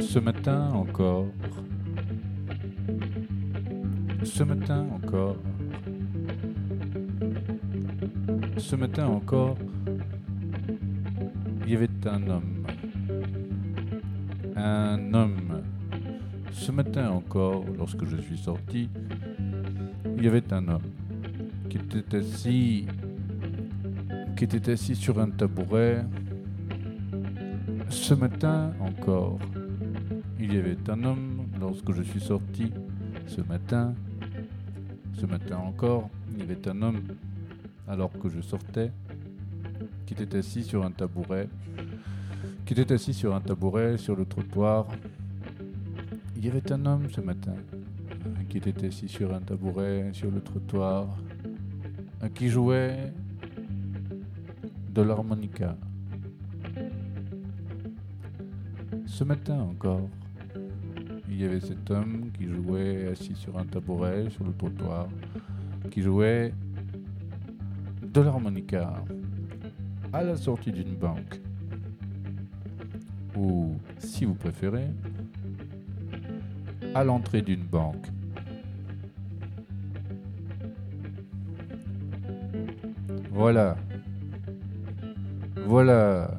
Ce matin encore, ce matin encore, ce matin encore, il y avait un homme. Un homme. Ce matin encore, lorsque je suis sorti, il y avait un homme qui était assis, qui était assis sur un tabouret. Ce matin encore, il y avait un homme lorsque je suis sorti. Ce matin, ce matin encore, il y avait un homme alors que je sortais qui était assis sur un tabouret, qui était assis sur un tabouret sur le trottoir. Il y avait un homme ce matin qui était assis sur un tabouret sur le trottoir, qui jouait de l'harmonica. Ce matin encore, il y avait cet homme qui jouait assis sur un tabouret sur le trottoir, qui jouait de l'harmonica à la sortie d'une banque. Ou, si vous préférez, à l'entrée d'une banque. Voilà. Voilà.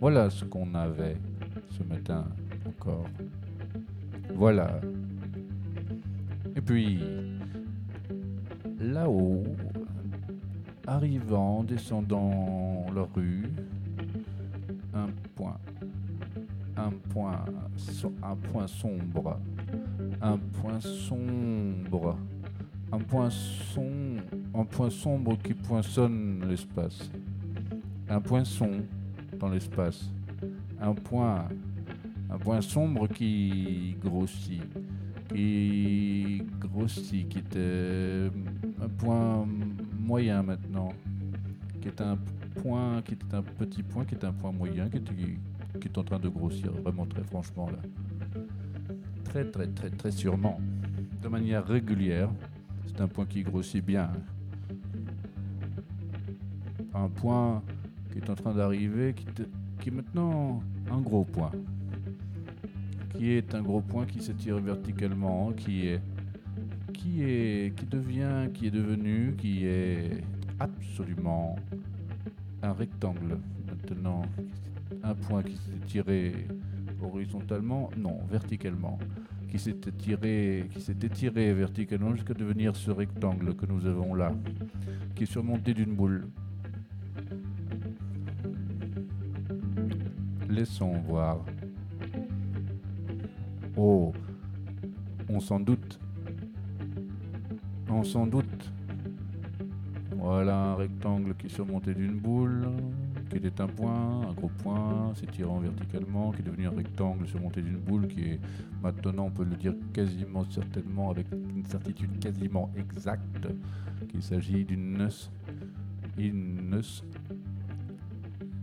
Voilà ce qu'on avait ce matin encore. Voilà. Et puis, là-haut, arrivant, descendant la rue, un point, un point, un point sombre, un point sombre, un point sombre, point qui poinçonne l'espace, un poinçon dans l'espace, un point, un point sombre qui grossit, qui grossit, qui était un point moyen maintenant, qui un point, qui est un petit point, qui est un point moyen, qui est, qui est en train de grossir vraiment très franchement là. Très très très très sûrement, de manière régulière. C'est un point qui grossit bien. Un point qui est en train d'arriver, qui, qui est maintenant un gros point. Qui est un gros point qui s'étire verticalement, qui est qui est, qui devient, qui est devenu, qui est absolument un rectangle maintenant, un point qui s'est tiré horizontalement, non, verticalement, qui s'est tiré, verticalement jusqu'à devenir ce rectangle que nous avons là, qui est surmonté d'une boule. Laissons voir. Oh, on s'en doute on s'en doute. Voilà un rectangle qui surmontait d'une boule, qui était un point, un gros point, s'étirant verticalement, qui est devenu un rectangle surmonté d'une boule, qui est maintenant, on peut le dire quasiment certainement, avec une certitude quasiment exacte, qu'il s'agit d'une noce, une noce,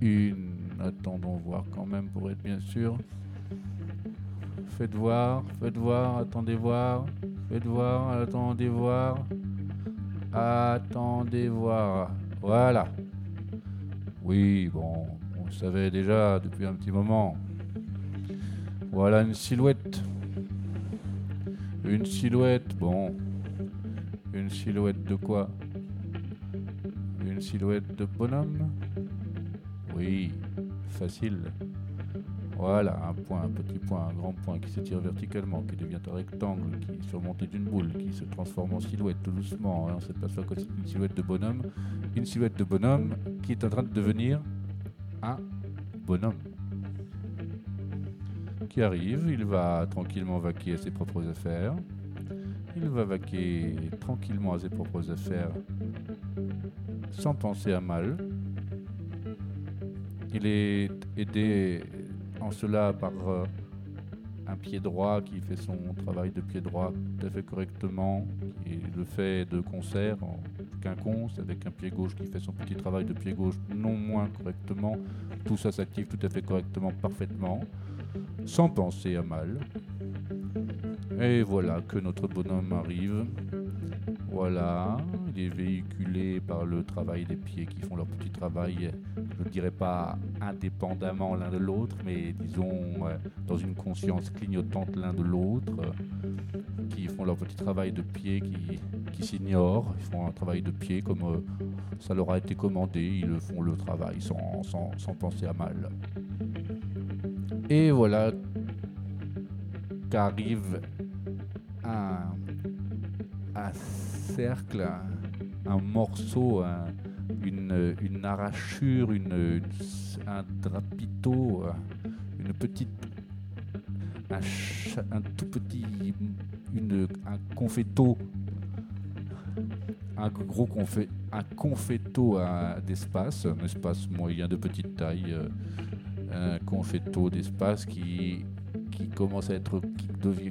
une... Attendons voir quand même pour être bien sûr. Faites voir, faites voir, attendez voir. Faites voir, attendez voir. Attendez voir. Voilà. Oui, bon, on le savait déjà depuis un petit moment. Voilà une silhouette. Une silhouette, bon. Une silhouette de quoi? Une silhouette de bonhomme? Oui, facile. Voilà, un point, un petit point, un grand point qui s'étire verticalement, qui devient un rectangle, qui est surmonté d'une boule, qui se transforme en silhouette tout doucement. Hein, on pas que c'est une silhouette de bonhomme. Une silhouette de bonhomme qui est en train de devenir un bonhomme. Qui arrive, il va tranquillement vaquer à ses propres affaires. Il va vaquer tranquillement à ses propres affaires sans penser à mal. Il est aidé en cela par euh, un pied droit qui fait son travail de pied droit tout à fait correctement, et le fait de concert en quinconce, avec un pied gauche qui fait son petit travail de pied gauche non moins correctement, tout ça s'active tout à fait correctement, parfaitement, sans penser à mal. Et voilà que notre bonhomme arrive. Voilà, il est véhiculé par le travail des pieds qui font leur petit travail, je ne dirais pas indépendamment l'un de l'autre, mais disons euh, dans une conscience clignotante l'un de l'autre, qui font leur petit travail de pieds qui, qui s'ignorent, ils font un travail de pieds comme euh, ça leur a été commandé, ils font le travail sans, sans, sans penser à mal. Et voilà qu'arrive un, un cercle, un, morceau, une, une, arrachure, une, un drapito, une petite, un, tout petit, une, un confetto, un gros confet, un confetto d'espace, un espace moyen de petite taille, un confetto d'espace qui qui commence à être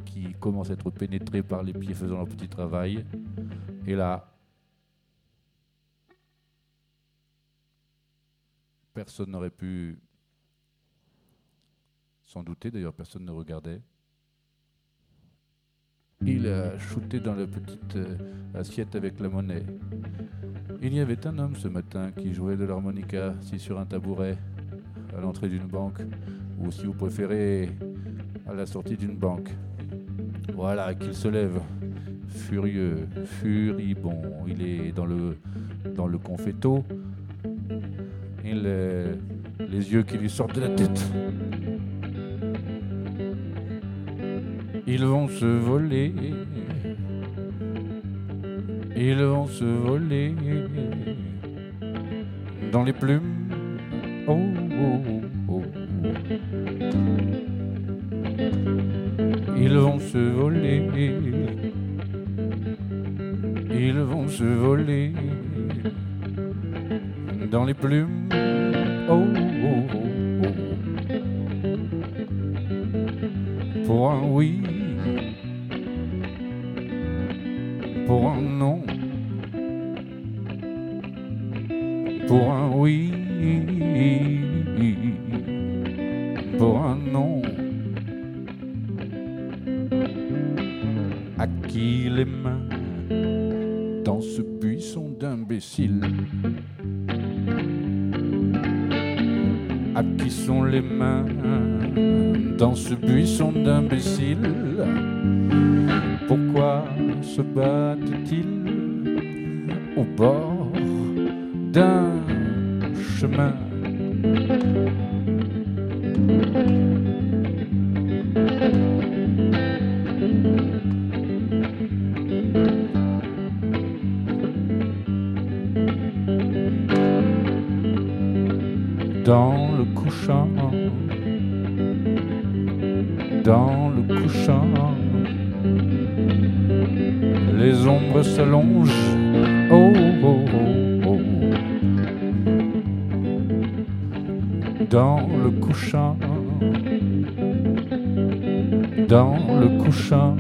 qui commence à être pénétré par les pieds faisant leur petit travail. Et là, personne n'aurait pu s'en douter, d'ailleurs personne ne regardait. Il a shooté dans la petite euh, assiette avec la monnaie. Il y avait un homme ce matin qui jouait de l'harmonica, assis sur un tabouret, à l'entrée d'une banque, ou si vous préférez, à la sortie d'une banque. Voilà, qu'il se lève, furieux, furibond. Il est dans le, dans le confetto. Les yeux qui lui sortent de la tête. Ils vont se voler. Ils vont se voler dans les plumes. Oh, oh, oh, oh. Ils vont se voler. Ils vont se voler dans les plumes. Oh, oh, oh, Pour un oui, pour un non, pour un oui, pour un non. qui les mains dans ce buisson d'imbéciles Qui sont les mains dans ce buisson d'imbéciles. Pourquoi se battent-ils au bord d'un chemin? Dans couchant, dans le couchant, les ombres s'allongent, oh, oh, oh, oh, dans le couchant, dans le couchant,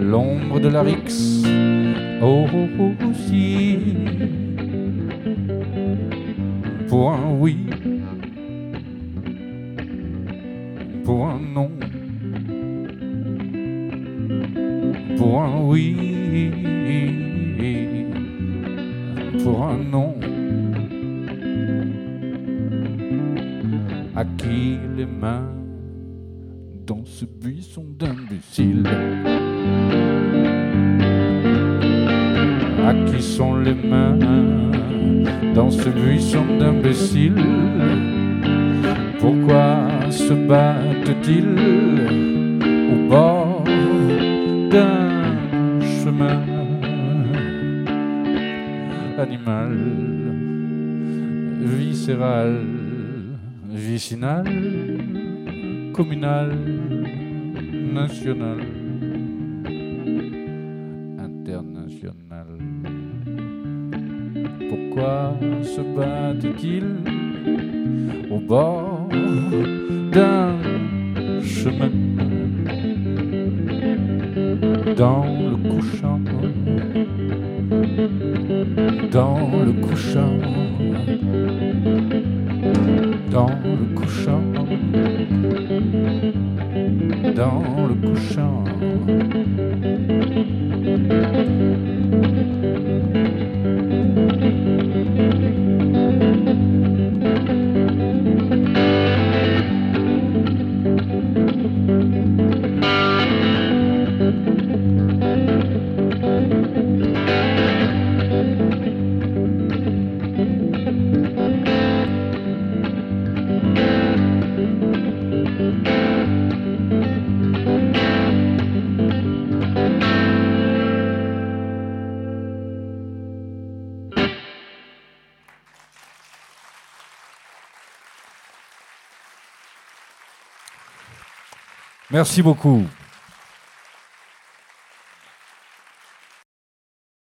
l'ombre de la Rix, oh, oh, oh, si pour un oui, oui, pour un non. À qui les mains dans ce buisson d'imbéciles? À qui sont les mains dans ce buisson d'imbéciles? Pourquoi se battent-ils au bord d'un animal, viscéral, vicinal, communal, national, international. Pourquoi se battent-ils au bord d'un chemin? Dans couchant, dans le couchant, dans le couchant, dans le couchant. Merci beaucoup.